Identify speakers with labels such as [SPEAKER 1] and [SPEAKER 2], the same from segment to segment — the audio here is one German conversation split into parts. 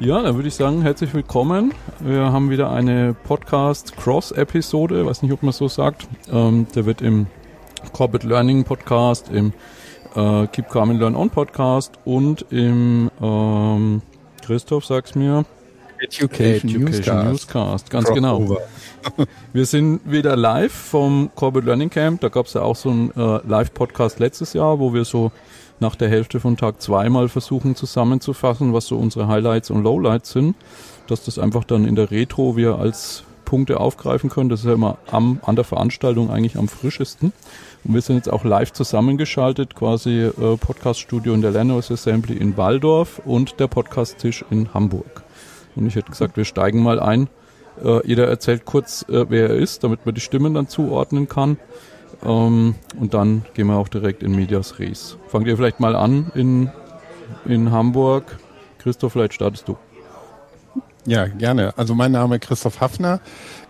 [SPEAKER 1] Ja, dann würde ich sagen, herzlich willkommen. Wir haben wieder eine Podcast-Cross-Episode, weiß nicht, ob man so sagt. Ähm, der wird im Corporate Learning Podcast, im äh, Keep Calm and Learn On Podcast und im ähm, Christoph, sag's mir.
[SPEAKER 2] Education,
[SPEAKER 1] Education Newscast. Newscast. Ganz genau. Wir sind wieder live vom Corporate Learning Camp. Da gab es ja auch so einen äh, Live-Podcast letztes Jahr, wo wir so nach der Hälfte von Tag zwei mal versuchen zusammenzufassen, was so unsere Highlights und Lowlights sind. Dass das einfach dann in der Retro wir als Punkte aufgreifen können. Das ist ja immer am, an der Veranstaltung eigentlich am frischesten. Und wir sind jetzt auch live zusammengeschaltet, quasi äh, Podcaststudio in der Lernos Assembly in Waldorf und der Podcast-Tisch in Hamburg. Und ich hätte gesagt, wir steigen mal ein. Äh, jeder erzählt kurz, äh, wer er ist, damit man die Stimmen dann zuordnen kann. Ähm, und dann gehen wir auch direkt in Medias Res. Fangt ihr vielleicht mal an in, in Hamburg. Christoph, vielleicht startest du.
[SPEAKER 2] Ja, gerne. Also mein Name ist Christoph Hafner.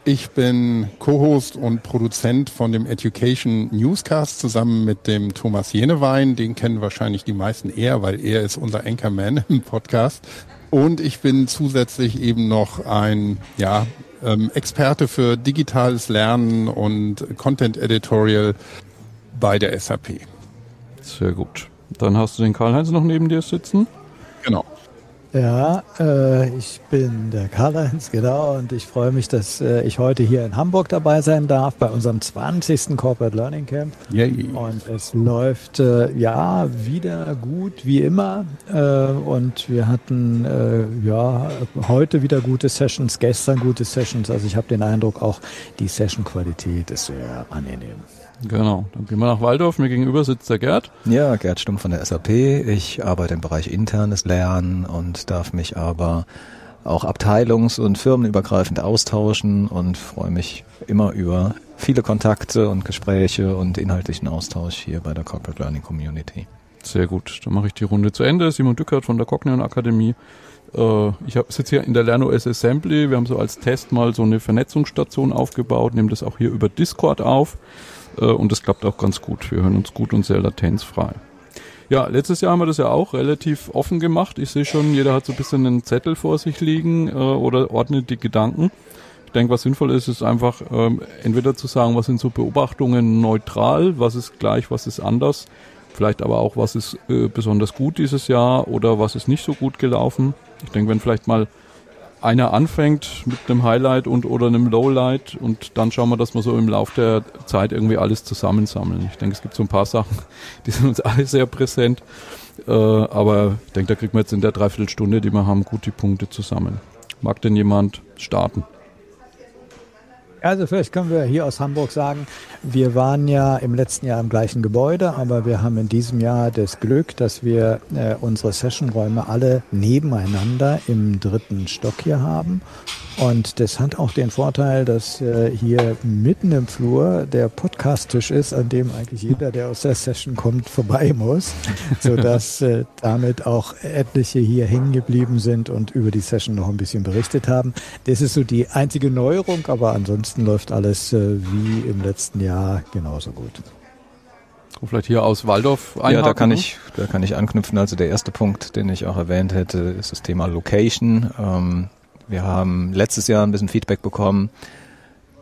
[SPEAKER 2] Ich bin Co-Host und Produzent von dem Education Newscast zusammen mit dem Thomas Jenewein. Den kennen wahrscheinlich die meisten eher, weil er ist unser Anchorman im Podcast. Und ich bin zusätzlich eben noch ein ja, ähm, Experte für digitales Lernen und Content Editorial bei der SAP.
[SPEAKER 1] Sehr gut. Dann hast du den Karl-Heinz noch neben dir sitzen.
[SPEAKER 2] Genau.
[SPEAKER 3] Ja, äh, ich bin der Karl-Heinz, genau, und ich freue mich, dass äh, ich heute hier in Hamburg dabei sein darf bei unserem 20. Corporate Learning Camp. Yay. Und es läuft äh, ja wieder gut wie immer. Äh, und wir hatten äh, ja heute wieder gute Sessions, gestern gute Sessions. Also ich habe den Eindruck, auch die Session-Qualität ist sehr angenehm.
[SPEAKER 1] Genau, dann gehen wir nach Waldorf. Mir gegenüber sitzt der Gerd.
[SPEAKER 4] Ja, Gerd Stumm von der SAP. Ich arbeite im Bereich internes Lernen und darf mich aber auch abteilungs- und firmenübergreifend austauschen und freue mich immer über viele Kontakte und Gespräche und inhaltlichen Austausch hier bei der Corporate Learning Community.
[SPEAKER 1] Sehr gut, dann mache ich die Runde zu Ende. Simon Dückert von der Cognion Akademie. Äh, ich sitze hier in der LernOS Assembly. Wir haben so als Test mal so eine Vernetzungsstation aufgebaut, nehmen das auch hier über Discord auf. Äh, und das klappt auch ganz gut. Wir hören uns gut und sehr latenzfrei. Ja, letztes Jahr haben wir das ja auch relativ offen gemacht. Ich sehe schon, jeder hat so ein bisschen einen Zettel vor sich liegen äh, oder ordnet die Gedanken. Ich denke, was sinnvoll ist, ist einfach ähm, entweder zu sagen, was sind so Beobachtungen neutral, was ist gleich, was ist anders, vielleicht aber auch, was ist äh, besonders gut dieses Jahr oder was ist nicht so gut gelaufen. Ich denke, wenn vielleicht mal einer anfängt mit einem Highlight und oder einem Lowlight und dann schauen wir, dass wir so im Laufe der Zeit irgendwie alles zusammensammeln. Ich denke, es gibt so ein paar Sachen, die sind uns alle sehr präsent, äh, aber ich denke, da kriegt man jetzt in der Dreiviertelstunde, die wir haben, gut die Punkte zusammen. Mag denn jemand starten?
[SPEAKER 3] Also vielleicht können wir hier aus Hamburg sagen, wir waren ja im letzten Jahr im gleichen Gebäude, aber wir haben in diesem Jahr das Glück, dass wir äh, unsere Sessionräume alle nebeneinander im dritten Stock hier haben und das hat auch den Vorteil, dass äh, hier mitten im Flur der Podcast-Tisch ist, an dem eigentlich jeder, der aus der Session kommt, vorbei muss, sodass äh, damit auch etliche hier hängen geblieben sind und über die Session noch ein bisschen berichtet haben. Das ist so die einzige Neuerung, aber ansonsten läuft alles äh, wie im letzten Jahr genauso gut.
[SPEAKER 1] Vielleicht hier aus Waldorf
[SPEAKER 4] einhaken. Ja, da kann ich, da kann ich anknüpfen. Also der erste Punkt, den ich auch erwähnt hätte, ist das Thema Location. Ähm, wir haben letztes Jahr ein bisschen Feedback bekommen,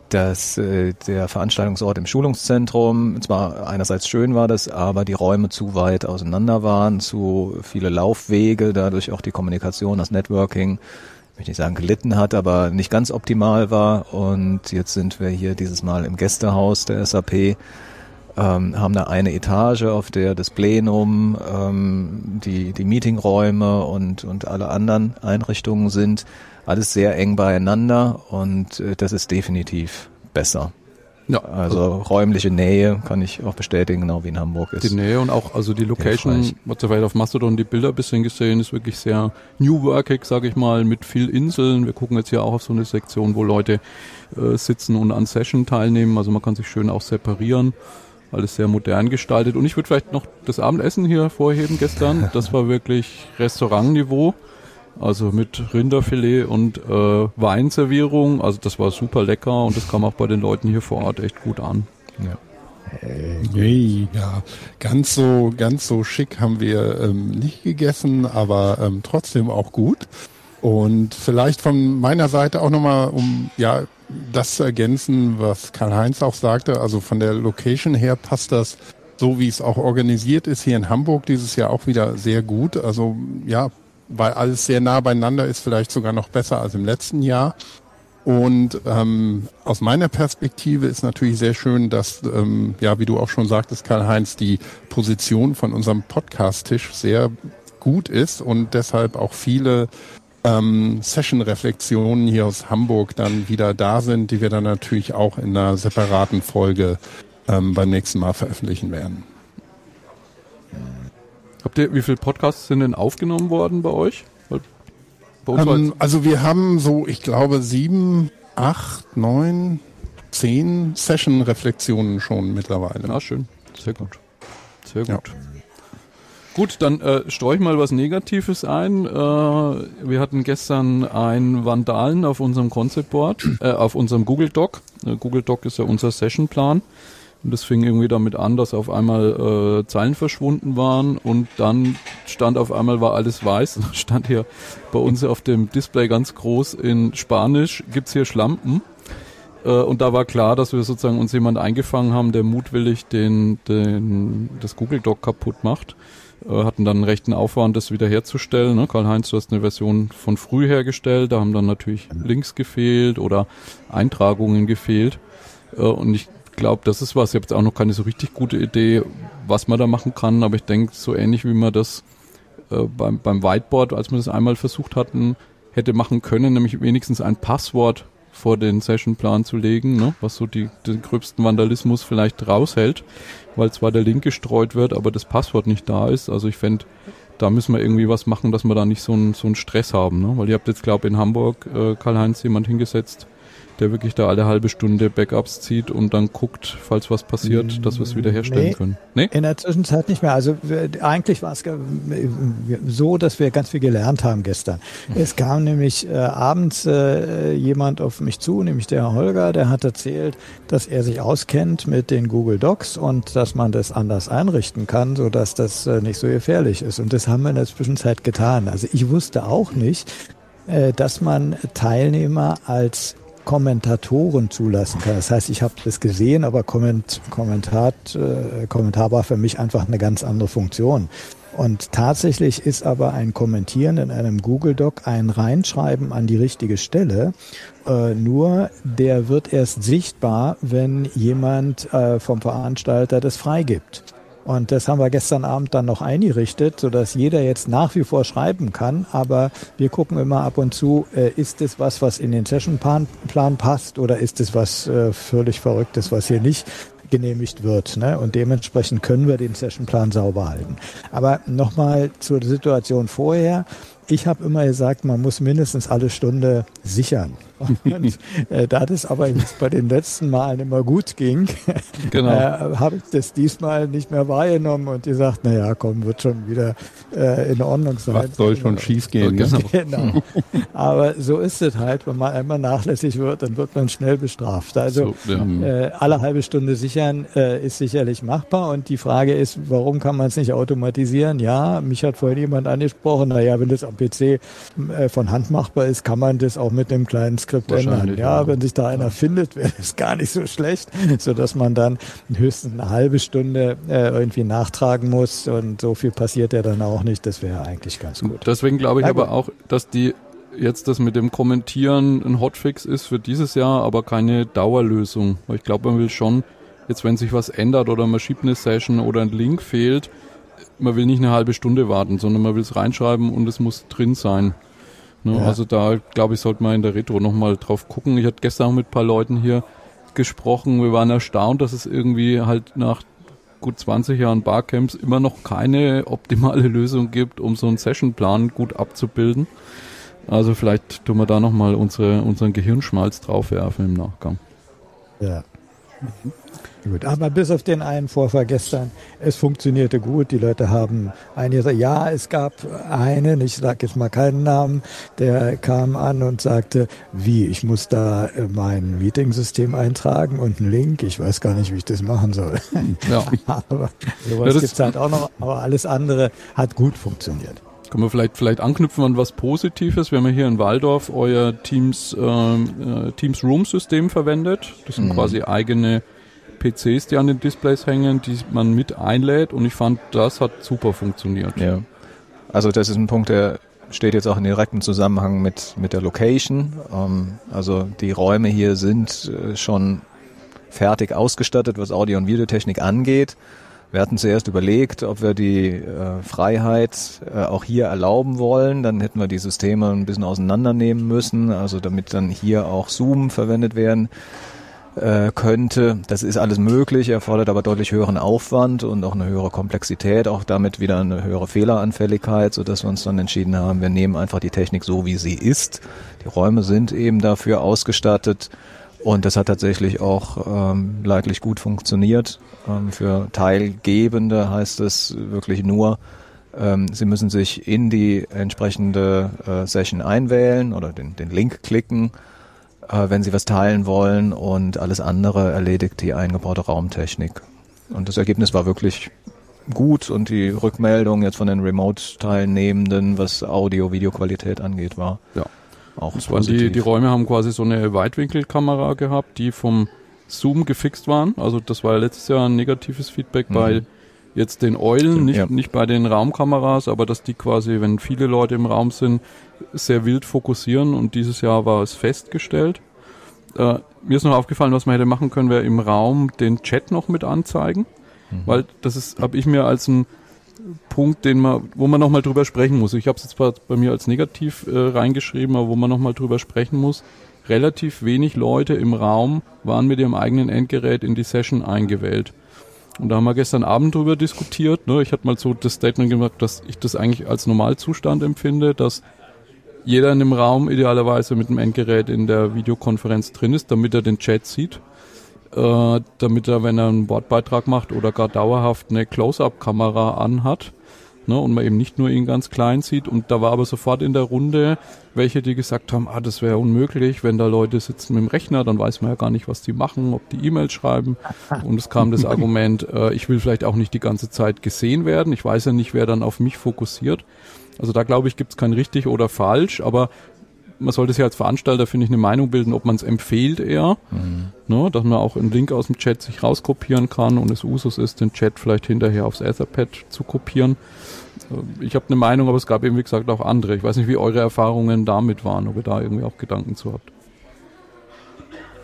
[SPEAKER 4] dass äh, der Veranstaltungsort im Schulungszentrum zwar einerseits schön war das, aber die Räume zu weit auseinander waren, zu viele Laufwege, dadurch auch die Kommunikation, das Networking, ich möchte nicht sagen gelitten hat, aber nicht ganz optimal war. Und jetzt sind wir hier dieses Mal im Gästehaus der SAP, ähm, haben da eine Etage, auf der das Plenum, ähm, die, die Meetingräume und, und alle anderen Einrichtungen sind alles sehr eng beieinander und äh, das ist definitiv besser. Ja, also, räumliche Nähe kann ich auch bestätigen, genau wie in Hamburg ist.
[SPEAKER 1] Die Nähe und auch also die Location, was soweit auf Mastodon die Bilder ein bisschen gesehen, ist wirklich sehr New Workig, sage ich mal, mit viel Inseln. Wir gucken jetzt hier auch auf so eine Sektion, wo Leute äh, sitzen und an Session teilnehmen. Also man kann sich schön auch separieren. Alles sehr modern gestaltet. Und ich würde vielleicht noch das Abendessen hier hervorheben gestern. Das war wirklich Restaurantniveau. Also mit Rinderfilet und äh, Weinservierung. Also das war super lecker und das kam auch bei den Leuten hier vor Ort echt gut an.
[SPEAKER 2] Ja. Hey, ja, ganz so, ganz so schick haben wir ähm, nicht gegessen, aber ähm, trotzdem auch gut. Und vielleicht von meiner Seite auch nochmal, um ja das zu ergänzen, was Karl-Heinz auch sagte, also von der Location her passt das so wie es auch organisiert ist hier in Hamburg dieses Jahr auch wieder sehr gut. Also ja, weil alles sehr nah beieinander ist, vielleicht sogar noch besser als im letzten Jahr. Und ähm, aus meiner Perspektive ist natürlich sehr schön, dass, ähm, ja, wie du auch schon sagtest, Karl-Heinz, die Position von unserem Podcast-Tisch sehr gut ist und deshalb auch viele ähm, Session-Reflexionen hier aus Hamburg dann wieder da sind, die wir dann natürlich auch in einer separaten Folge ähm, beim nächsten Mal veröffentlichen werden.
[SPEAKER 1] Habt ihr, wie viele Podcasts sind denn aufgenommen worden bei euch?
[SPEAKER 2] Bei ähm, also wir haben so, ich glaube, sieben, acht, neun, zehn Session-Reflexionen schon mittlerweile.
[SPEAKER 1] Ah, schön. Sehr gut. Sehr gut. Ja. Gut, dann äh, streue ich mal was Negatives ein. Äh, wir hatten gestern einen Vandalen auf unserem Concept Board, äh, auf unserem Google Doc. Äh, Google Doc ist ja unser Sessionplan. Und das fing irgendwie damit an, dass auf einmal äh, Zeilen verschwunden waren und dann stand auf einmal war alles weiß. stand hier bei uns auf dem Display ganz groß in Spanisch, gibt's hier Schlampen. Äh, und da war klar, dass wir sozusagen uns jemand eingefangen haben, der mutwillig den, den, das Google Doc kaputt macht. Äh, hatten dann einen rechten Aufwand, das wiederherzustellen. Ne? Karl-Heinz, du hast eine Version von früh hergestellt, da haben dann natürlich Links gefehlt oder Eintragungen gefehlt. Äh, und ich glaube, das ist was. Ich habe jetzt auch noch keine so richtig gute Idee, was man da machen kann, aber ich denke, so ähnlich wie man das äh, beim, beim Whiteboard, als wir das einmal versucht hatten, hätte machen können, nämlich wenigstens ein Passwort vor den Sessionplan zu legen, ne, was so die, den gröbsten Vandalismus vielleicht raushält, weil zwar der Link gestreut wird, aber das Passwort nicht da ist. Also ich fände, da müssen wir irgendwie was machen, dass wir da nicht so einen so Stress haben, ne? weil ihr habt jetzt, glaube ich, in Hamburg äh, Karl-Heinz jemand hingesetzt, der wirklich da alle halbe Stunde Backups zieht und dann guckt, falls was passiert, dass wir es wieder herstellen nee, können.
[SPEAKER 3] Nee? In der Zwischenzeit nicht mehr. Also eigentlich war es so, dass wir ganz viel gelernt haben gestern. Es kam nämlich äh, abends äh, jemand auf mich zu, nämlich der Holger, der hat erzählt, dass er sich auskennt mit den Google Docs und dass man das anders einrichten kann, so dass das äh, nicht so gefährlich ist. Und das haben wir in der Zwischenzeit getan. Also ich wusste auch nicht, äh, dass man Teilnehmer als Kommentatoren zulassen kann. Das heißt, ich habe das gesehen, aber Komment, Kommentat, äh, Kommentar war für mich einfach eine ganz andere Funktion. Und tatsächlich ist aber ein Kommentieren in einem Google Doc ein Reinschreiben an die richtige Stelle. Äh, nur der wird erst sichtbar, wenn jemand äh, vom Veranstalter das freigibt. Und das haben wir gestern Abend dann noch eingerichtet, sodass jeder jetzt nach wie vor schreiben kann. Aber wir gucken immer ab und zu, äh, ist es was, was in den Sessionplan passt oder ist es was äh, völlig Verrücktes, was hier nicht genehmigt wird. Ne? Und dementsprechend können wir den Sessionplan sauber halten. Aber nochmal zur Situation vorher. Ich habe immer gesagt, man muss mindestens alle Stunde sichern. Und, äh, da das aber jetzt bei den letzten Malen immer gut ging, genau. äh, habe ich das diesmal nicht mehr wahrgenommen und gesagt, na ja, komm, wird schon wieder äh, in Ordnung sein.
[SPEAKER 2] Was soll schon schief gehen?
[SPEAKER 3] Ne? Genau. genau. Aber so ist es halt, wenn man einmal nachlässig wird, dann wird man schnell bestraft. Also so, ja. äh, alle halbe Stunde sichern äh, ist sicherlich machbar und die Frage ist, warum kann man es nicht automatisieren? Ja, mich hat vorhin jemand angesprochen, naja, wenn das am PC äh, von Hand machbar ist, kann man das auch mit dem kleinen Skript ändern. Ja, ja, wenn sich da einer ja. findet, wäre es gar nicht so schlecht, so dass man dann höchstens eine halbe Stunde äh, irgendwie nachtragen muss und so viel passiert ja dann auch nicht. Das wäre eigentlich ganz gut.
[SPEAKER 1] Deswegen glaube ich ja, aber auch, dass die jetzt das mit dem Kommentieren ein Hotfix ist für dieses Jahr, aber keine Dauerlösung. Ich glaube, man will schon, jetzt wenn sich was ändert oder man schiebt eine Session oder ein Link fehlt, man will nicht eine halbe Stunde warten, sondern man will es reinschreiben und es muss drin sein. Ne? Ja. Also da, glaube ich, sollte man in der Retro nochmal drauf gucken. Ich hatte gestern auch mit ein paar Leuten hier gesprochen. Wir waren erstaunt, dass es irgendwie halt nach gut 20 Jahren Barcamps immer noch keine optimale Lösung gibt, um so einen Sessionplan gut abzubilden. Also vielleicht tun wir da nochmal unsere, unseren Gehirnschmalz draufwerfen im Nachgang.
[SPEAKER 3] Ja. Mhm. Gut, aber bis auf den einen Vorfall gestern, es funktionierte gut. Die Leute haben einige gesagt, ja, es gab einen, ich sage jetzt mal keinen Namen, der kam an und sagte, wie, ich muss da mein Meeting-System eintragen und einen Link. Ich weiß gar nicht, wie ich das machen soll. Ja. aber sowas ja, gibt es halt auch noch, aber alles andere hat gut funktioniert.
[SPEAKER 1] Können wir vielleicht, vielleicht anknüpfen an was Positives? Wir haben ja hier in Waldorf euer Teams, ähm, äh, Teams Room System verwendet. Das sind mhm. quasi eigene PCs, die an den Displays hängen, die man mit einlädt und ich fand, das hat super funktioniert.
[SPEAKER 4] Ja. Also das ist ein Punkt, der steht jetzt auch in direktem Zusammenhang mit, mit der Location. Ähm, also die Räume hier sind äh, schon fertig ausgestattet, was Audio- und Videotechnik angeht. Wir hatten zuerst überlegt, ob wir die äh, Freiheit äh, auch hier erlauben wollen. Dann hätten wir die Systeme ein bisschen auseinandernehmen müssen, also damit dann hier auch Zoom verwendet werden äh, könnte. Das ist alles möglich, erfordert aber deutlich höheren Aufwand und auch eine höhere Komplexität, auch damit wieder eine höhere Fehleranfälligkeit, sodass wir uns dann entschieden haben, wir nehmen einfach die Technik so, wie sie ist. Die Räume sind eben dafür ausgestattet und das hat tatsächlich auch ähm, leidlich gut funktioniert. Ähm, für Teilgebende heißt es wirklich nur, ähm, Sie müssen sich in die entsprechende äh, Session einwählen oder den, den Link klicken äh, wenn sie was teilen wollen und alles andere erledigt die eingebaute Raumtechnik. Und das Ergebnis war wirklich gut und die Rückmeldung jetzt von den Remote-Teilnehmenden, was Audio-Videoqualität angeht, war
[SPEAKER 1] ja. auch das positiv. Die, die Räume haben quasi so eine Weitwinkelkamera gehabt, die vom Zoom gefixt waren. Also das war ja letztes Jahr ein negatives Feedback mhm. bei jetzt den Eulen, nicht, ja. nicht bei den Raumkameras, aber dass die quasi, wenn viele Leute im Raum sind, sehr wild fokussieren und dieses Jahr war es festgestellt. Äh, mir ist noch aufgefallen, was man hätte machen können, wäre im Raum den Chat noch mit anzeigen, mhm. weil das ist, habe ich mir als ein Punkt, den man, wo man nochmal drüber sprechen muss. Ich habe es jetzt bei, bei mir als negativ äh, reingeschrieben, aber wo man nochmal drüber sprechen muss. Relativ wenig Leute im Raum waren mit ihrem eigenen Endgerät in die Session eingewählt. Und da haben wir gestern Abend drüber diskutiert. Ne? Ich hatte mal so das Statement gemacht, dass ich das eigentlich als Normalzustand empfinde, dass jeder in dem Raum idealerweise mit dem Endgerät in der Videokonferenz drin ist, damit er den Chat sieht, äh, damit er, wenn er einen Wortbeitrag macht oder gar dauerhaft eine Close-up-Kamera anhat, ne, und man eben nicht nur ihn ganz klein sieht. Und da war aber sofort in der Runde welche, die gesagt haben, ah, das wäre unmöglich, wenn da Leute sitzen mit dem Rechner, dann weiß man ja gar nicht, was die machen, ob die E-Mails schreiben. Und es kam das Argument, äh, ich will vielleicht auch nicht die ganze Zeit gesehen werden. Ich weiß ja nicht, wer dann auf mich fokussiert. Also da glaube ich, gibt es kein richtig oder falsch, aber man sollte sich als Veranstalter, finde ich, eine Meinung bilden, ob man es empfiehlt eher, mhm. ne, dass man auch einen Link aus dem Chat sich rauskopieren kann und es Usus ist, den Chat vielleicht hinterher aufs Etherpad zu kopieren. Äh, ich habe eine Meinung, aber es gab eben, wie gesagt, auch andere. Ich weiß nicht, wie eure Erfahrungen damit waren, ob ihr da irgendwie auch Gedanken zu habt.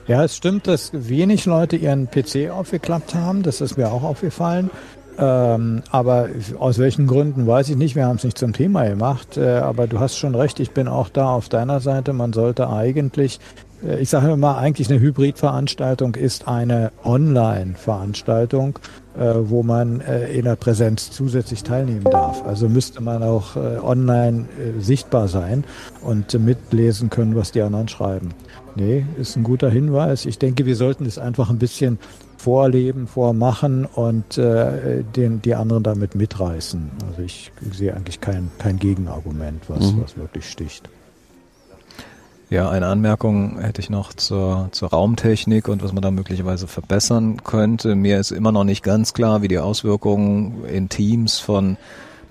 [SPEAKER 3] Ja, es stimmt, dass wenig Leute ihren PC aufgeklappt haben. Das ist mir auch aufgefallen. Ähm, aber aus welchen Gründen weiß ich nicht. Wir haben es nicht zum Thema gemacht. Äh, aber du hast schon recht. Ich bin auch da auf deiner Seite. Man sollte eigentlich, äh, ich sage immer, eigentlich eine Hybridveranstaltung ist eine Online-Veranstaltung, äh, wo man äh, in der Präsenz zusätzlich teilnehmen darf. Also müsste man auch äh, online äh, sichtbar sein und mitlesen können, was die anderen schreiben. Nee, ist ein guter Hinweis. Ich denke, wir sollten es einfach ein bisschen vorleben, vormachen und äh, den, die anderen damit mitreißen. Also ich sehe eigentlich kein, kein Gegenargument, was, mhm. was wirklich sticht.
[SPEAKER 4] Ja, eine Anmerkung hätte ich noch zur, zur Raumtechnik und was man da möglicherweise verbessern könnte. Mir ist immer noch nicht ganz klar, wie die Auswirkungen in Teams von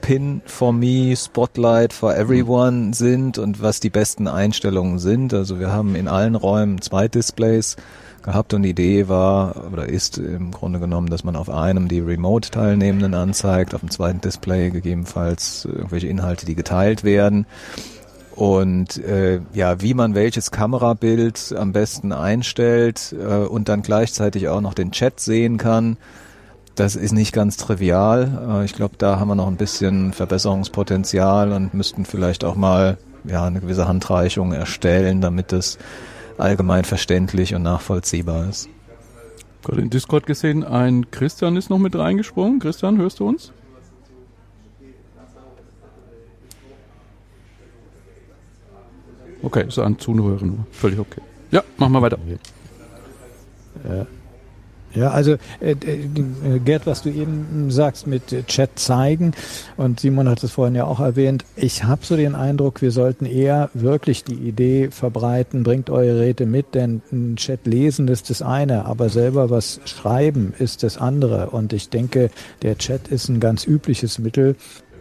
[SPEAKER 4] Pin for Me, Spotlight for Everyone sind und was die besten Einstellungen sind. Also wir haben in allen Räumen zwei Displays gehabt und die Idee war oder ist im Grunde genommen, dass man auf einem die Remote-Teilnehmenden anzeigt, auf dem zweiten Display gegebenenfalls irgendwelche Inhalte, die geteilt werden. Und äh, ja, wie man welches Kamerabild am besten einstellt äh, und dann gleichzeitig auch noch den Chat sehen kann, das ist nicht ganz trivial. Äh, ich glaube, da haben wir noch ein bisschen Verbesserungspotenzial und müssten vielleicht auch mal ja eine gewisse Handreichung erstellen, damit das allgemein verständlich und nachvollziehbar ist.
[SPEAKER 1] Gerade in Discord gesehen, ein Christian ist noch mit reingesprungen. Christian, hörst du uns? Okay, ist ein Zuhörer nur. Völlig okay. Ja, machen wir weiter.
[SPEAKER 3] Ja. Ja, also äh, äh, Gerd, was du eben sagst mit Chat zeigen und Simon hat es vorhin ja auch erwähnt, ich habe so den Eindruck, wir sollten eher wirklich die Idee verbreiten, bringt eure Räte mit, denn ein Chat lesen ist das eine, aber selber was schreiben ist das andere und ich denke, der Chat ist ein ganz übliches Mittel,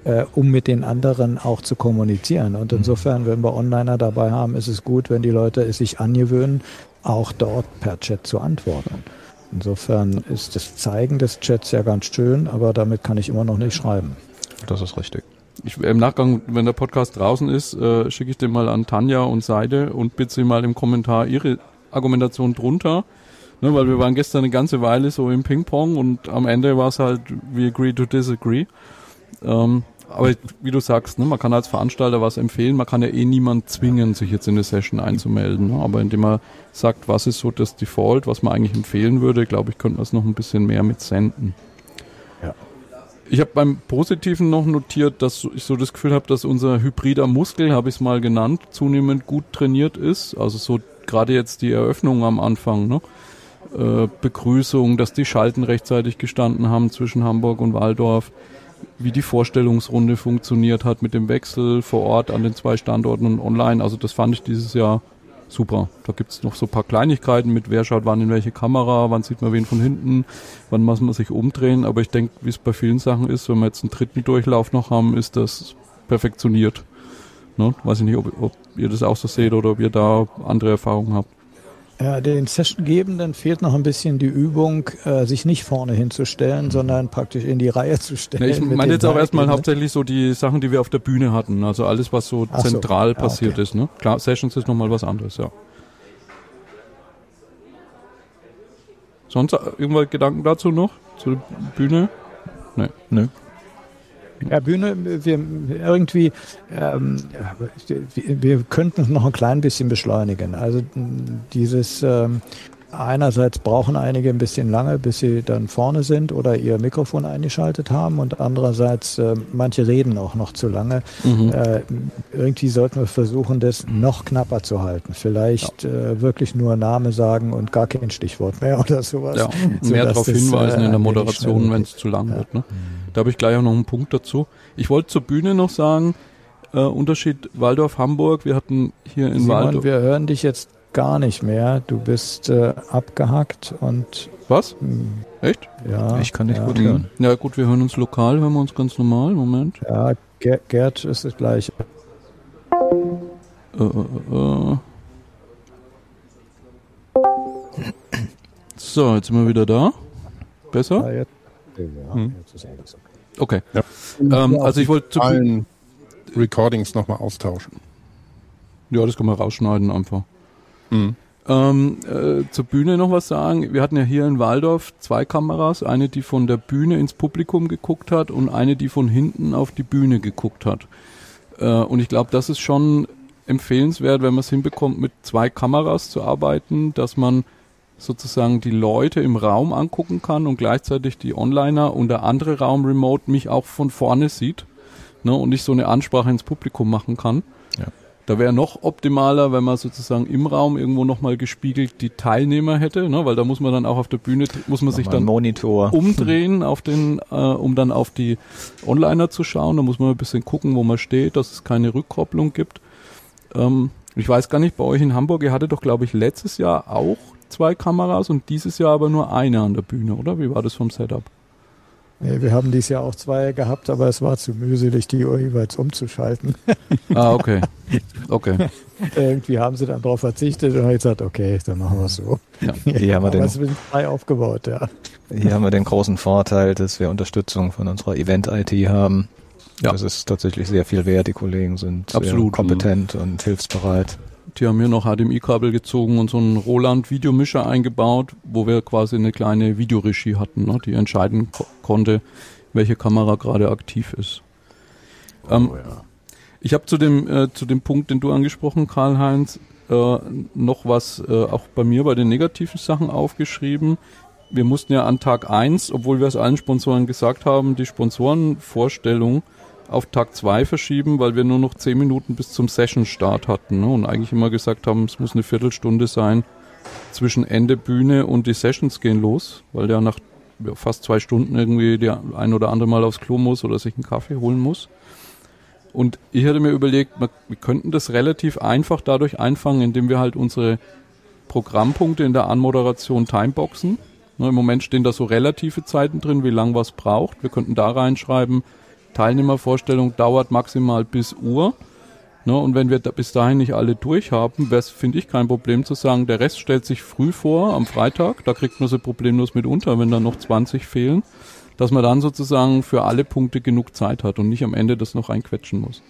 [SPEAKER 3] äh, um mit den anderen auch zu kommunizieren. Und insofern, wenn wir Onliner dabei haben, ist es gut, wenn die Leute es sich angewöhnen, auch dort per Chat zu antworten. Insofern ist das Zeigen des Chats ja ganz schön, aber damit kann ich immer noch nicht schreiben.
[SPEAKER 4] Das ist richtig.
[SPEAKER 1] Ich, Im Nachgang, wenn der Podcast draußen ist, äh, schicke ich den mal an Tanja und Seide und bitte sie mal im Kommentar ihre Argumentation drunter. Ne, weil wir waren gestern eine ganze Weile so im Ping-Pong und am Ende war es halt, we agree to disagree. Ähm, aber wie du sagst, ne, man kann als Veranstalter was empfehlen, man kann ja eh niemand zwingen, sich jetzt in eine Session einzumelden. Ne? Aber indem man sagt, was ist so das Default, was man eigentlich empfehlen würde, glaube ich, könnte man es noch ein bisschen mehr mit senden. Ja. Ich habe beim Positiven noch notiert, dass ich so das Gefühl habe, dass unser hybrider Muskel, habe ich es mal genannt, zunehmend gut trainiert ist. Also so gerade jetzt die Eröffnung am Anfang, ne? Äh, Begrüßung, dass die Schalten rechtzeitig gestanden haben zwischen Hamburg und Waldorf wie die Vorstellungsrunde funktioniert hat mit dem Wechsel vor Ort an den zwei Standorten und online. Also das fand ich dieses Jahr super. Da gibt es noch so ein paar Kleinigkeiten mit, wer schaut wann in welche Kamera, wann sieht man wen von hinten, wann muss man sich umdrehen. Aber ich denke, wie es bei vielen Sachen ist, wenn wir jetzt einen dritten Durchlauf noch haben, ist das perfektioniert. Ne? Weiß ich nicht, ob, ob ihr das auch so seht oder ob ihr da andere Erfahrungen habt.
[SPEAKER 3] Ja, den Sessiongebenden fehlt noch ein bisschen die Übung, äh, sich nicht vorne hinzustellen, sondern praktisch in die Reihe zu stellen.
[SPEAKER 1] Ja, ich meine jetzt auch erstmal hauptsächlich so die Sachen, die wir auf der Bühne hatten. Also alles, was so Ach zentral so. passiert okay. ist. Ne? Klar, Sessions ist nochmal was anderes, ja. Sonst irgendwelche Gedanken dazu noch? Zur Bühne?
[SPEAKER 3] Nee. Nee. Ja, Bühne, wir irgendwie, ähm, wir, wir könnten es noch ein klein bisschen beschleunigen. Also dieses ähm, einerseits brauchen einige ein bisschen lange, bis sie dann vorne sind oder ihr Mikrofon eingeschaltet haben und andererseits äh, manche reden auch noch zu lange. Mhm. Äh, irgendwie sollten wir versuchen, das noch knapper zu halten. Vielleicht ja. äh, wirklich nur Name sagen und gar kein Stichwort mehr oder sowas. Ja,
[SPEAKER 1] mehr darauf hinweisen in der äh, Moderation, wenn es zu lang ja. wird. Ne? Da habe ich gleich auch noch einen Punkt dazu. Ich wollte zur Bühne noch sagen, äh, Unterschied Waldorf-Hamburg. Wir hatten hier in Simon, Waldorf.
[SPEAKER 3] Wir hören dich jetzt gar nicht mehr. Du bist äh, abgehackt und.
[SPEAKER 1] Was? Mh, hm. Echt?
[SPEAKER 4] Ja. Ich kann dich
[SPEAKER 1] ja.
[SPEAKER 4] gut hören.
[SPEAKER 1] Ja, gut, wir hören uns lokal, hören wir uns ganz normal. Moment.
[SPEAKER 3] Ja, Ger Gerd ist das gleiche. Äh, äh, äh.
[SPEAKER 1] So, jetzt sind wir wieder da. Besser? Ja, jetzt ja, hm. okay. Ja. Ähm, also ich wollte zu
[SPEAKER 2] allen Recordings nochmal austauschen.
[SPEAKER 1] Ja, das kann man rausschneiden einfach. Mhm. Ähm, äh, zur Bühne noch was sagen. Wir hatten ja hier in Waldorf zwei Kameras, eine, die von der Bühne ins Publikum geguckt hat und eine, die von hinten auf die Bühne geguckt hat. Äh, und ich glaube, das ist schon empfehlenswert, wenn man es hinbekommt, mit zwei Kameras zu arbeiten, dass man sozusagen die Leute im Raum angucken kann und gleichzeitig die Onliner und der andere Raum remote mich auch von vorne sieht ne, und ich so eine Ansprache ins Publikum machen kann. Ja. Da wäre noch optimaler, wenn man sozusagen im Raum irgendwo nochmal gespiegelt die Teilnehmer hätte, ne, weil da muss man dann auch auf der Bühne, muss man sich dann
[SPEAKER 4] Monitor.
[SPEAKER 1] umdrehen, auf den, äh, um dann auf die Onliner zu schauen. Da muss man ein bisschen gucken, wo man steht, dass es keine Rückkopplung gibt. Ähm, ich weiß gar nicht, bei euch in Hamburg, ihr hattet doch, glaube ich, letztes Jahr auch zwei Kameras und dieses Jahr aber nur eine an der Bühne, oder? Wie war das vom Setup?
[SPEAKER 3] Nee, wir haben dieses Jahr auch zwei gehabt, aber es war zu mühselig, die jeweils umzuschalten.
[SPEAKER 1] Ah, okay. Okay.
[SPEAKER 3] Irgendwie haben sie dann darauf verzichtet und haben gesagt, okay, dann machen wir es so.
[SPEAKER 4] Ja, hier haben wir den,
[SPEAKER 3] sind frei aufgebaut, ja.
[SPEAKER 4] Hier haben wir den großen Vorteil, dass wir Unterstützung von unserer Event-IT haben. Ja. Das ist tatsächlich sehr viel wert. Die Kollegen sind Absolut. kompetent und hilfsbereit.
[SPEAKER 1] Die haben hier noch HDMI-Kabel gezogen und so einen Roland-Videomischer eingebaut, wo wir quasi eine kleine Videoregie hatten, ne, die entscheiden ko konnte, welche Kamera gerade aktiv ist. Ähm, oh, ja. Ich habe zu dem äh, zu dem Punkt, den du angesprochen, Karl-Heinz, äh, noch was äh, auch bei mir bei den negativen Sachen aufgeschrieben. Wir mussten ja an Tag eins, obwohl wir es allen Sponsoren gesagt haben, die Sponsorenvorstellung auf Tag 2 verschieben, weil wir nur noch 10 Minuten bis zum Session-Start hatten ne? und eigentlich immer gesagt haben, es muss eine Viertelstunde sein zwischen Ende Bühne und die Sessions gehen los, weil der nach fast zwei Stunden irgendwie der ein oder andere Mal aufs Klo muss oder sich einen Kaffee holen muss. Und ich hatte mir überlegt, wir könnten das relativ einfach dadurch einfangen, indem wir halt unsere Programmpunkte in der Anmoderation timeboxen. Ne, Im Moment stehen da so relative Zeiten drin, wie lang was braucht. Wir könnten da reinschreiben, Teilnehmervorstellung dauert maximal bis Uhr. Ne, und wenn wir da bis dahin nicht alle durch haben, wäre es, finde ich, kein Problem zu sagen, der Rest stellt sich früh vor, am Freitag, da kriegt man sie problemlos mit unter, wenn dann noch 20 fehlen, dass man dann sozusagen für alle Punkte genug Zeit hat und nicht am Ende das noch einquetschen muss.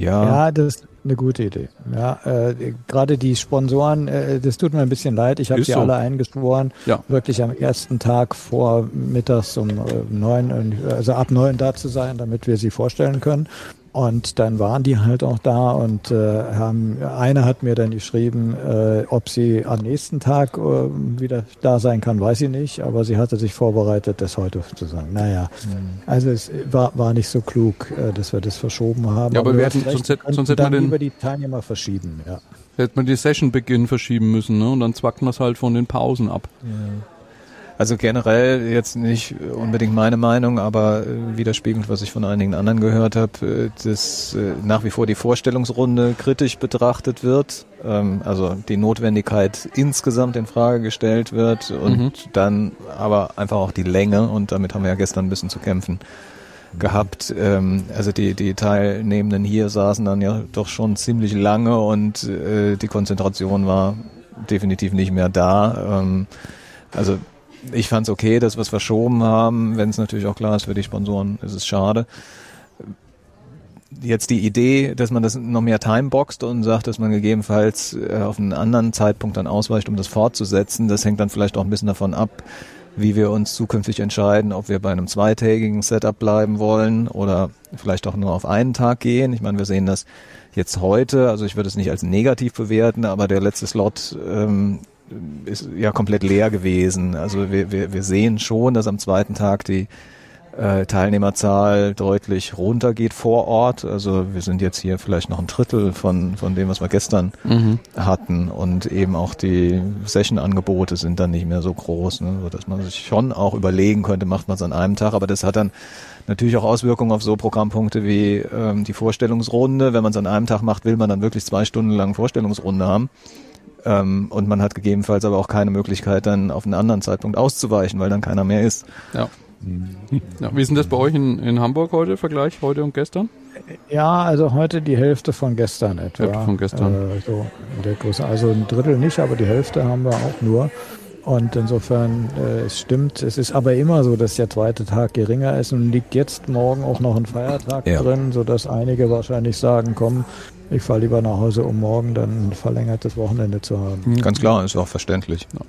[SPEAKER 3] Ja. ja, das ist eine gute Idee. Ja, äh, gerade die Sponsoren, äh, das tut mir ein bisschen leid. Ich habe sie so. alle eingeschworen, ja. wirklich am ersten Tag vor mittags um äh, neun, also ab neun da zu sein, damit wir sie vorstellen können. Und dann waren die halt auch da und äh, haben, eine hat mir dann geschrieben, äh, ob sie am nächsten Tag äh, wieder da sein kann, weiß sie nicht, aber sie hatte sich vorbereitet, das heute zu sagen. Naja, mhm. also es war, war nicht so klug, äh, dass wir das verschoben haben.
[SPEAKER 1] Ja, aber, aber wir hätten, sonst, hätte, sonst hätte man den,
[SPEAKER 3] über die Teilnehmer verschieben, ja.
[SPEAKER 1] Hätte man die Session-Beginn verschieben müssen, ne? Und dann zwackt man es halt von den Pausen ab. Ja.
[SPEAKER 4] Also generell jetzt nicht unbedingt meine Meinung, aber äh, widerspiegelt, was ich von einigen anderen gehört habe, äh, dass äh, nach wie vor die Vorstellungsrunde kritisch betrachtet wird, ähm, also die Notwendigkeit insgesamt in Frage gestellt wird und mhm. dann aber einfach auch die Länge und damit haben wir ja gestern ein bisschen zu kämpfen gehabt. Ähm, also die, die Teilnehmenden hier saßen dann ja doch schon ziemlich lange und äh, die Konzentration war definitiv nicht mehr da. Ähm, also ich fand es okay, dass wir es verschoben haben. Wenn es natürlich auch klar ist für die Sponsoren, ist es schade. Jetzt die Idee, dass man das noch mehr timeboxt und sagt, dass man gegebenenfalls äh, auf einen anderen Zeitpunkt dann ausweicht, um das fortzusetzen, das hängt dann vielleicht auch ein bisschen davon ab, wie wir uns zukünftig entscheiden, ob wir bei einem zweitägigen Setup bleiben wollen oder vielleicht auch nur auf einen Tag gehen. Ich meine, wir sehen das jetzt heute, also ich würde es nicht als negativ bewerten, aber der letzte Slot ähm, ist ja komplett leer gewesen. Also wir, wir, wir sehen schon, dass am zweiten Tag die äh, Teilnehmerzahl deutlich runtergeht vor Ort. Also wir sind jetzt hier vielleicht noch ein Drittel von, von dem, was wir gestern mhm. hatten. Und eben auch die Session-Angebote sind dann nicht mehr so groß, ne? dass man sich schon auch überlegen könnte, macht man es an einem Tag. Aber das hat dann natürlich auch Auswirkungen auf so Programmpunkte wie ähm, die Vorstellungsrunde. Wenn man es an einem Tag macht, will man dann wirklich zwei Stunden lang Vorstellungsrunde haben. Ähm, und man hat gegebenenfalls aber auch keine Möglichkeit, dann auf einen anderen Zeitpunkt auszuweichen, weil dann keiner mehr ist.
[SPEAKER 1] Ja. ja wie ist denn das bei euch in, in Hamburg heute, Vergleich heute und gestern?
[SPEAKER 3] Ja, also heute die Hälfte von gestern etwa.
[SPEAKER 1] Hälfte von gestern.
[SPEAKER 3] Äh, so in der Größe. Also ein Drittel nicht, aber die Hälfte haben wir auch nur. Und insofern, äh, es stimmt, es ist aber immer so, dass der zweite Tag geringer ist und liegt jetzt morgen auch noch ein Feiertag ja. drin, sodass einige wahrscheinlich sagen, komm, ich fahre lieber nach Hause, um morgen dann ein verlängertes Wochenende zu haben.
[SPEAKER 4] Mhm. Ganz klar, ist auch verständlich. Ja.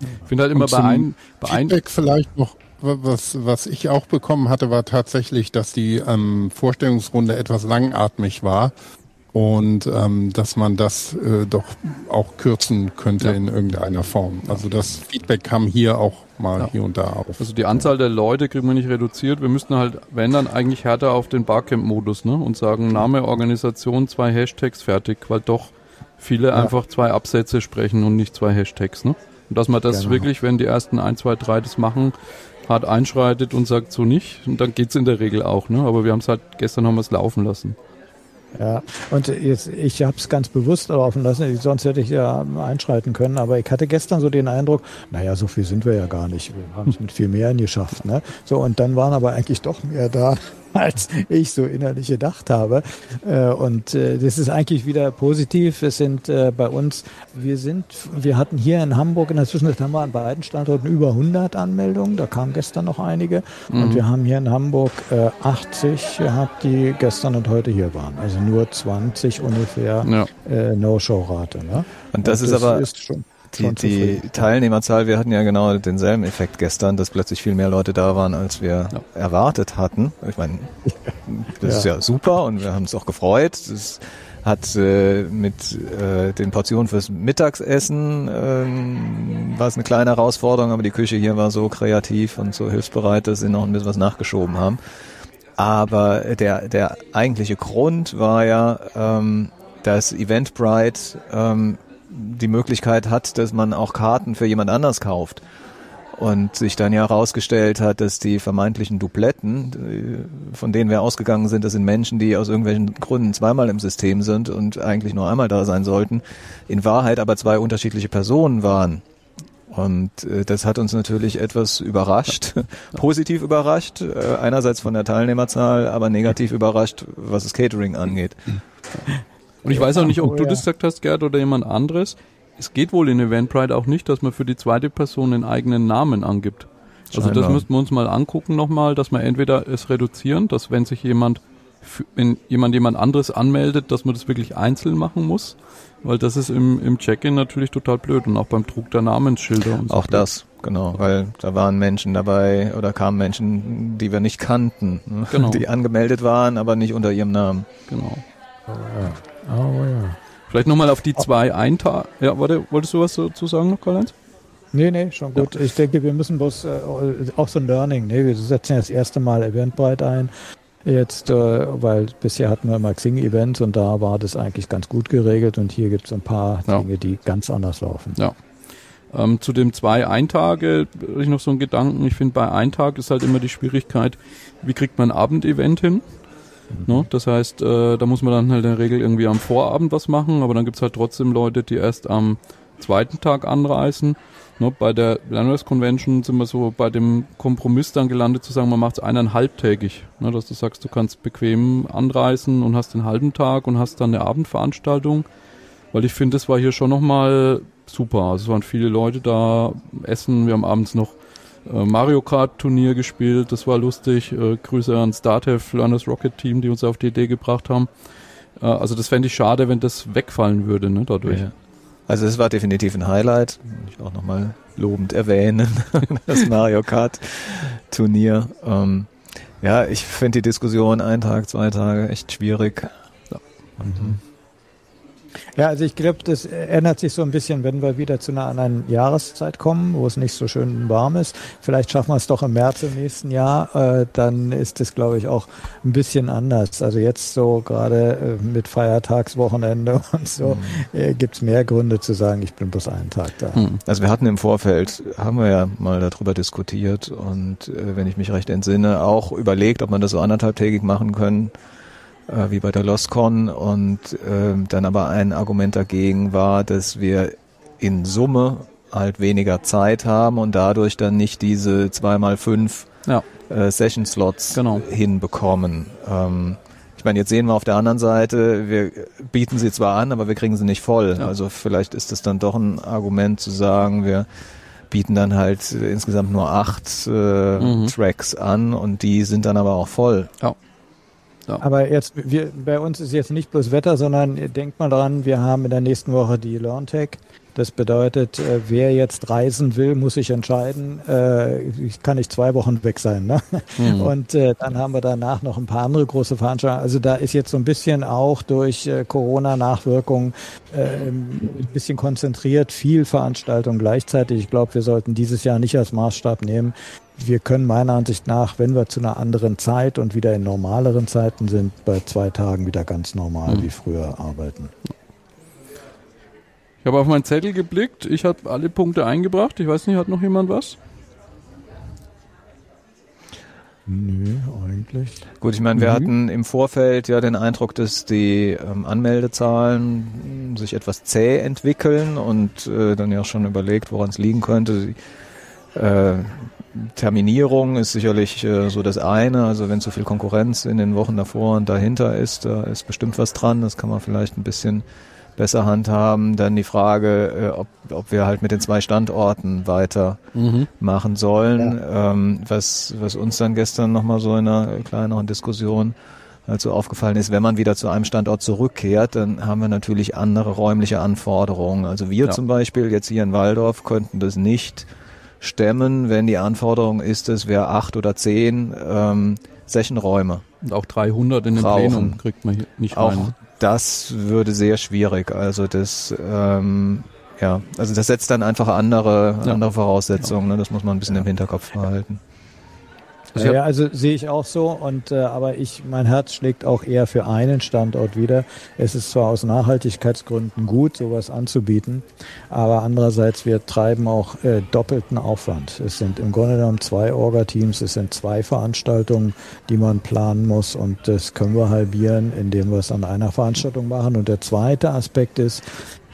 [SPEAKER 1] Ich finde halt immer bei einem
[SPEAKER 2] bei Feedback vielleicht noch was, was ich auch bekommen hatte, war tatsächlich, dass die ähm, Vorstellungsrunde etwas langatmig war und ähm, dass man das äh, doch auch kürzen könnte ja. in irgendeiner Form. Also das Feedback kam hier auch mal ja. hier und da auf.
[SPEAKER 1] Also die Anzahl der Leute kriegen wir nicht reduziert. Wir müssten halt, wenn dann eigentlich härter auf den Barcamp-Modus ne? und sagen Name, Organisation, zwei Hashtags fertig, weil doch viele ja. einfach zwei Absätze sprechen und nicht zwei Hashtags. Ne? Und dass man das genau. wirklich, wenn die ersten ein, zwei, drei das machen, hart einschreitet und sagt so nicht. Und dann geht's in der Regel auch. Ne? Aber wir haben es halt, gestern haben wir es laufen lassen.
[SPEAKER 3] Ja, und jetzt, ich habe es ganz bewusst laufen lassen, sonst hätte ich ja einschreiten können, aber ich hatte gestern so den Eindruck, naja, so viel sind wir ja gar nicht. Wir haben es mit viel mehr geschafft. Ne? So, und dann waren aber eigentlich doch mehr da. als ich so innerlich gedacht habe. Äh, und äh, das ist eigentlich wieder positiv. Es sind äh, bei uns, wir sind, wir hatten hier in Hamburg in der Zwischenzeit haben wir an beiden Standorten über 100 Anmeldungen. Da kamen gestern noch einige. Mhm. Und wir haben hier in Hamburg 80 gehabt, die gestern und heute hier waren. Also nur 20 ungefähr ja. No-Show-Rate. Ne?
[SPEAKER 4] Und das, und das ist aber ist schon die, die Teilnehmerzahl, wir hatten ja genau denselben Effekt gestern, dass plötzlich viel mehr Leute da waren, als wir ja. erwartet hatten. Ich meine, das ja. ist ja super und wir haben uns auch gefreut. Das hat äh, mit äh, den Portionen fürs Mittagsessen ähm, war es eine kleine Herausforderung, aber die Küche hier war so kreativ und so hilfsbereit, dass sie noch ein bisschen was nachgeschoben haben. Aber der, der eigentliche Grund war ja, ähm, dass Eventbrite ähm, die Möglichkeit hat, dass man auch Karten für jemand anders kauft. Und sich dann ja herausgestellt hat, dass die vermeintlichen Dupletten, von denen wir ausgegangen sind, das sind Menschen, die aus irgendwelchen Gründen zweimal im System sind und eigentlich nur einmal da sein sollten, in Wahrheit aber zwei unterschiedliche Personen waren. Und äh, das hat uns natürlich etwas überrascht, positiv überrascht, äh, einerseits von der Teilnehmerzahl, aber negativ überrascht, was das Catering angeht.
[SPEAKER 1] Und ich weiß auch nicht, ob oh, du ja. das gesagt hast, Gerd, oder jemand anderes. Es geht wohl in Eventbrite auch nicht, dass man für die zweite Person den eigenen Namen angibt. Also das müssten wir uns mal angucken nochmal, dass wir entweder es reduzieren, dass wenn sich jemand, wenn jemand jemand anderes anmeldet, dass man das wirklich einzeln machen muss, weil das ist im, im Check-in natürlich total blöd und auch beim Druck der Namensschilder und
[SPEAKER 4] so. Auch blöd. das, genau, weil da waren Menschen dabei oder kamen Menschen, die wir nicht kannten, ne? genau. die angemeldet waren, aber nicht unter ihrem Namen.
[SPEAKER 1] Genau. Oh ja. Oh ja. Vielleicht nochmal auf die zwei Eintage. Ja, warte, wolltest du was dazu sagen noch, Karl-Heinz?
[SPEAKER 3] Nee, nee, schon gut. Ja. Ich denke, wir müssen bloß äh, auch so ein Learning, ne? wir setzen ja das erste Mal Eventbrite ein. Jetzt, äh, weil bisher hatten wir immer Xing-Events und da war das eigentlich ganz gut geregelt und hier gibt es ein paar ja. Dinge, die ganz anders laufen.
[SPEAKER 1] Ja. Ähm, zu dem zwei Eintage ich noch so einen Gedanken. Ich finde, bei Eintag ist halt immer die Schwierigkeit, wie kriegt man ein Abendevent hin? Mhm. Ne? Das heißt, äh, da muss man dann halt in der Regel irgendwie am Vorabend was machen, aber dann gibt es halt trotzdem Leute, die erst am zweiten Tag anreisen Ne, bei der Landers Convention sind wir so bei dem Kompromiss dann gelandet zu sagen, man macht es eineinhalbtägig. Ne, dass du sagst, du kannst bequem anreisen und hast den halben Tag und hast dann eine Abendveranstaltung. Weil ich finde, das war hier schon nochmal super. Also es waren viele Leute da essen. Wir haben abends noch Mario Kart Turnier gespielt. Das war lustig. Äh, Grüße an StarTev Learners Rocket Team, die uns auf die Idee gebracht haben. Äh, also das fände ich schade, wenn das wegfallen würde, ne, dadurch. Ja.
[SPEAKER 4] Also es war definitiv ein Highlight. Ich auch nochmal lobend erwähnen, das Mario Kart Turnier. Ähm, ja, ich finde die Diskussion ein Tag, zwei Tage echt schwierig. Ja. Mhm.
[SPEAKER 3] Ja, also ich glaube, das ändert sich so ein bisschen, wenn wir wieder zu einer anderen Jahreszeit kommen, wo es nicht so schön warm ist. Vielleicht schaffen wir es doch im März im nächsten Jahr. Äh, dann ist es, glaube ich, auch ein bisschen anders. Also jetzt so gerade äh, mit Feiertagswochenende und so mhm. äh, gibt es mehr Gründe zu sagen, ich bin bloß einen Tag da. Mhm.
[SPEAKER 4] Also wir hatten im Vorfeld, haben wir ja mal darüber diskutiert und äh, wenn ich mich recht entsinne, auch überlegt, ob man das so anderthalbtägig machen können äh, wie bei der LostCon und äh, dann aber ein Argument dagegen war, dass wir in Summe halt weniger Zeit haben und dadurch dann nicht diese zweimal fünf ja. äh, Session Slots genau. hinbekommen. Ähm, ich meine, jetzt sehen wir auf der anderen Seite, wir bieten sie zwar an, aber wir kriegen sie nicht voll. Ja. Also vielleicht ist es dann doch ein Argument zu sagen, wir bieten dann halt insgesamt nur acht äh, mhm. Tracks an und die sind dann aber auch voll.
[SPEAKER 3] Ja. Ja. Aber jetzt, wir, bei uns ist jetzt nicht bloß Wetter, sondern denkt mal dran, wir haben in der nächsten Woche die LearnTech. Das bedeutet, äh, wer jetzt reisen will, muss sich entscheiden. Äh, ich kann nicht zwei Wochen weg sein. Ne? Mhm. Und äh, dann haben wir danach noch ein paar andere große Veranstaltungen. Also da ist jetzt so ein bisschen auch durch Corona-Nachwirkungen ein bisschen konzentriert, viel Veranstaltung gleichzeitig. Ich glaube, wir sollten dieses Jahr nicht als Maßstab nehmen, wir können meiner Ansicht nach, wenn wir zu einer anderen Zeit und wieder in normaleren Zeiten sind, bei zwei Tagen wieder ganz normal mhm. wie früher arbeiten.
[SPEAKER 1] Ich habe auf meinen Zettel geblickt. Ich habe alle Punkte eingebracht. Ich weiß nicht, hat noch jemand was?
[SPEAKER 3] Nö, eigentlich.
[SPEAKER 4] Gut, ich meine, wir mhm. hatten im Vorfeld ja den Eindruck, dass die ähm, Anmeldezahlen sich etwas zäh entwickeln und äh, dann ja schon überlegt, woran es liegen könnte. Äh, Terminierung ist sicherlich äh, so das eine. Also wenn zu viel Konkurrenz in den Wochen davor und dahinter ist, da ist bestimmt was dran. Das kann man vielleicht ein bisschen besser handhaben. Dann die Frage, äh, ob, ob wir halt mit den zwei Standorten weiter mhm. machen sollen. Ja. Ähm, was, was uns dann gestern nochmal so in einer kleineren Diskussion also aufgefallen ist, wenn man wieder zu einem Standort zurückkehrt, dann haben wir natürlich andere räumliche Anforderungen. Also wir ja. zum Beispiel jetzt hier in Waldorf könnten das nicht stemmen, wenn die Anforderung ist, es wäre acht oder zehn ähm, Sessionräume.
[SPEAKER 1] Und auch 300 in dem brauchen. Plenum kriegt man hier nicht
[SPEAKER 4] auch rein. Das würde sehr schwierig. Also das, ähm, ja, also das setzt dann einfach andere, ja. andere Voraussetzungen. Ne? Das muss man ein bisschen ja. im Hinterkopf behalten.
[SPEAKER 3] Also ja, also sehe ich auch so und äh, aber ich mein Herz schlägt auch eher für einen Standort wieder. Es ist zwar aus Nachhaltigkeitsgründen gut, sowas anzubieten, aber andererseits wir treiben auch äh, doppelten Aufwand. Es sind im Grunde genommen zwei Orga-Teams, es sind zwei Veranstaltungen, die man planen muss und das können wir halbieren, indem wir es an einer Veranstaltung machen. Und der zweite Aspekt ist,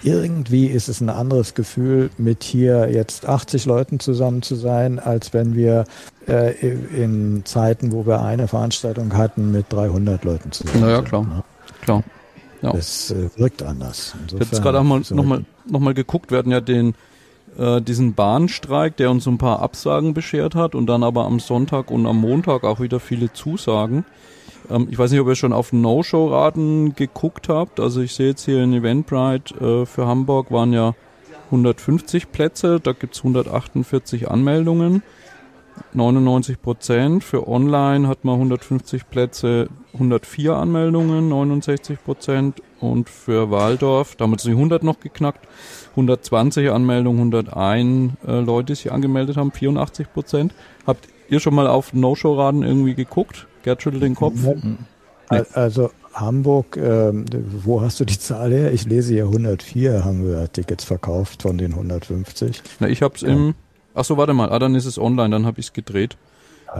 [SPEAKER 3] irgendwie ist es ein anderes Gefühl, mit hier jetzt 80 Leuten zusammen zu sein, als wenn wir äh, in Zeiten, wo wir eine Veranstaltung hatten, mit 300 Leuten zusammen.
[SPEAKER 1] Naja, klar. Ne? Klar.
[SPEAKER 3] Ja. Es äh, wirkt anders.
[SPEAKER 1] Insofern, ich habe jetzt gerade auch mal, nochmal noch mal geguckt. Wir hatten ja den, äh, diesen Bahnstreik, der uns so ein paar Absagen beschert hat und dann aber am Sonntag und am Montag auch wieder viele Zusagen. Ähm, ich weiß nicht, ob ihr schon auf No-Show-Raten geguckt habt. Also ich sehe jetzt hier in Eventbrite äh, für Hamburg waren ja 150 Plätze, da gibt's 148 Anmeldungen. 99 Prozent. Für Online hat man 150 Plätze, 104 Anmeldungen, 69 Prozent. Und für Waldorf, damals sind die 100 noch geknackt, 120 Anmeldungen, 101 äh, Leute, die sich angemeldet haben, 84 Prozent. Habt ihr schon mal auf No-Show-Raden irgendwie geguckt? Gerd schüttelt den Kopf.
[SPEAKER 3] Nee. Also Hamburg, äh, wo hast du die Zahl her? Ich lese hier 104 haben wir Tickets verkauft von den 150.
[SPEAKER 1] Na, ich habe es ja. im Ach so, warte mal. Ah, dann ist es online, dann habe ich es gedreht.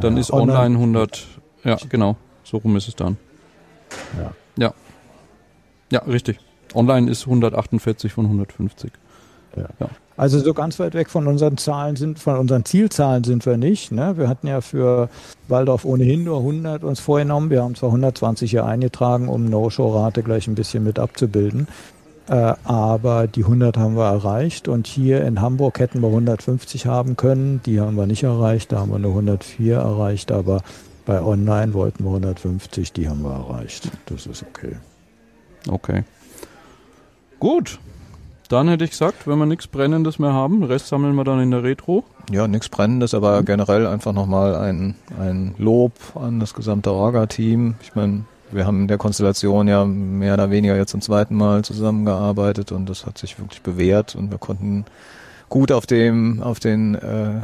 [SPEAKER 1] Dann ja, ist online, online 100. Ja, genau. So rum ist es dann. Ja. Ja. Ja, richtig. Online ist 148 von 150.
[SPEAKER 3] Ja. ja. Also so ganz weit weg von unseren Zahlen sind, von unseren Zielzahlen sind wir nicht. Ne? Wir hatten ja für Waldorf ohnehin nur 100 uns vorgenommen. Wir haben zwar 120 hier eingetragen, um No-Show-Rate gleich ein bisschen mit abzubilden. Äh, aber die 100 haben wir erreicht und hier in Hamburg hätten wir 150 haben können. Die haben wir nicht erreicht, da haben wir nur 104 erreicht, aber bei Online wollten wir 150, die haben wir erreicht. Das ist okay.
[SPEAKER 1] Okay. Gut. Dann hätte ich gesagt, wenn wir nichts Brennendes mehr haben, Rest sammeln wir dann in der Retro.
[SPEAKER 4] Ja, nichts Brennendes, aber generell einfach nochmal ein, ein Lob an das gesamte Orga-Team. Ich meine, wir haben in der Konstellation ja mehr oder weniger jetzt zum zweiten Mal zusammengearbeitet und das hat sich wirklich bewährt und wir konnten gut auf dem, auf den äh,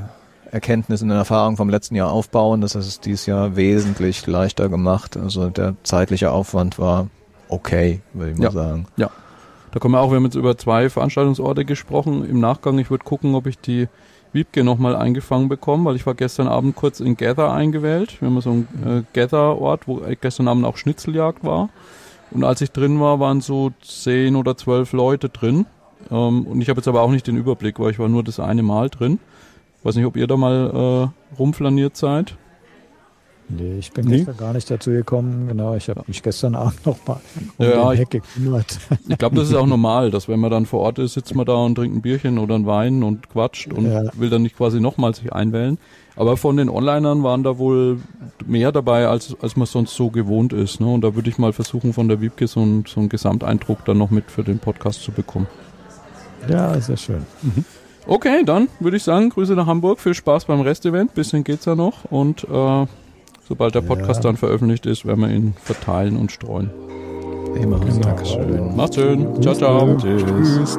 [SPEAKER 4] Erkenntnissen und Erfahrungen vom letzten Jahr aufbauen. Das es dieses Jahr wesentlich leichter gemacht. Also der zeitliche Aufwand war okay, würde ich mal
[SPEAKER 1] ja.
[SPEAKER 4] sagen.
[SPEAKER 1] Ja. Da kommen wir auch, wir haben jetzt über zwei Veranstaltungsorte gesprochen. Im Nachgang, ich würde gucken, ob ich die Wiebke nochmal eingefangen bekommen, weil ich war gestern Abend kurz in Gather eingewählt. Wir haben so einen äh, Gather-Ort, wo gestern Abend auch Schnitzeljagd war. Und als ich drin war, waren so zehn oder zwölf Leute drin. Ähm, und ich habe jetzt aber auch nicht den Überblick, weil ich war nur das eine Mal drin. Weiß nicht, ob ihr da mal äh, rumflaniert seid.
[SPEAKER 3] Nee, ich bin nee. gestern gar nicht dazu gekommen. Genau, ich habe mich gestern Abend noch mal
[SPEAKER 1] um ja, den Heck gekümmert. Ich glaube, das ist auch normal, dass wenn man dann vor Ort ist, sitzt man da und trinkt ein Bierchen oder ein Wein und quatscht und ja. will dann nicht quasi nochmal sich einwählen. Aber von den Onlinern waren da wohl mehr dabei, als, als man sonst so gewohnt ist. Ne? Und da würde ich mal versuchen, von der Wiebke so, ein, so einen Gesamteindruck dann noch mit für den Podcast zu bekommen.
[SPEAKER 3] Ja, sehr schön. Mhm.
[SPEAKER 1] Okay, dann würde ich sagen, Grüße nach Hamburg, viel Spaß beim Restevent, bisschen geht's ja noch und äh, Sobald der Podcast ja. dann veröffentlicht ist, werden wir ihn verteilen und streuen.
[SPEAKER 4] Immer. Genau. Dankeschön.
[SPEAKER 1] Macht's schön. Ciao, ciao. Tschüss. Tschüss.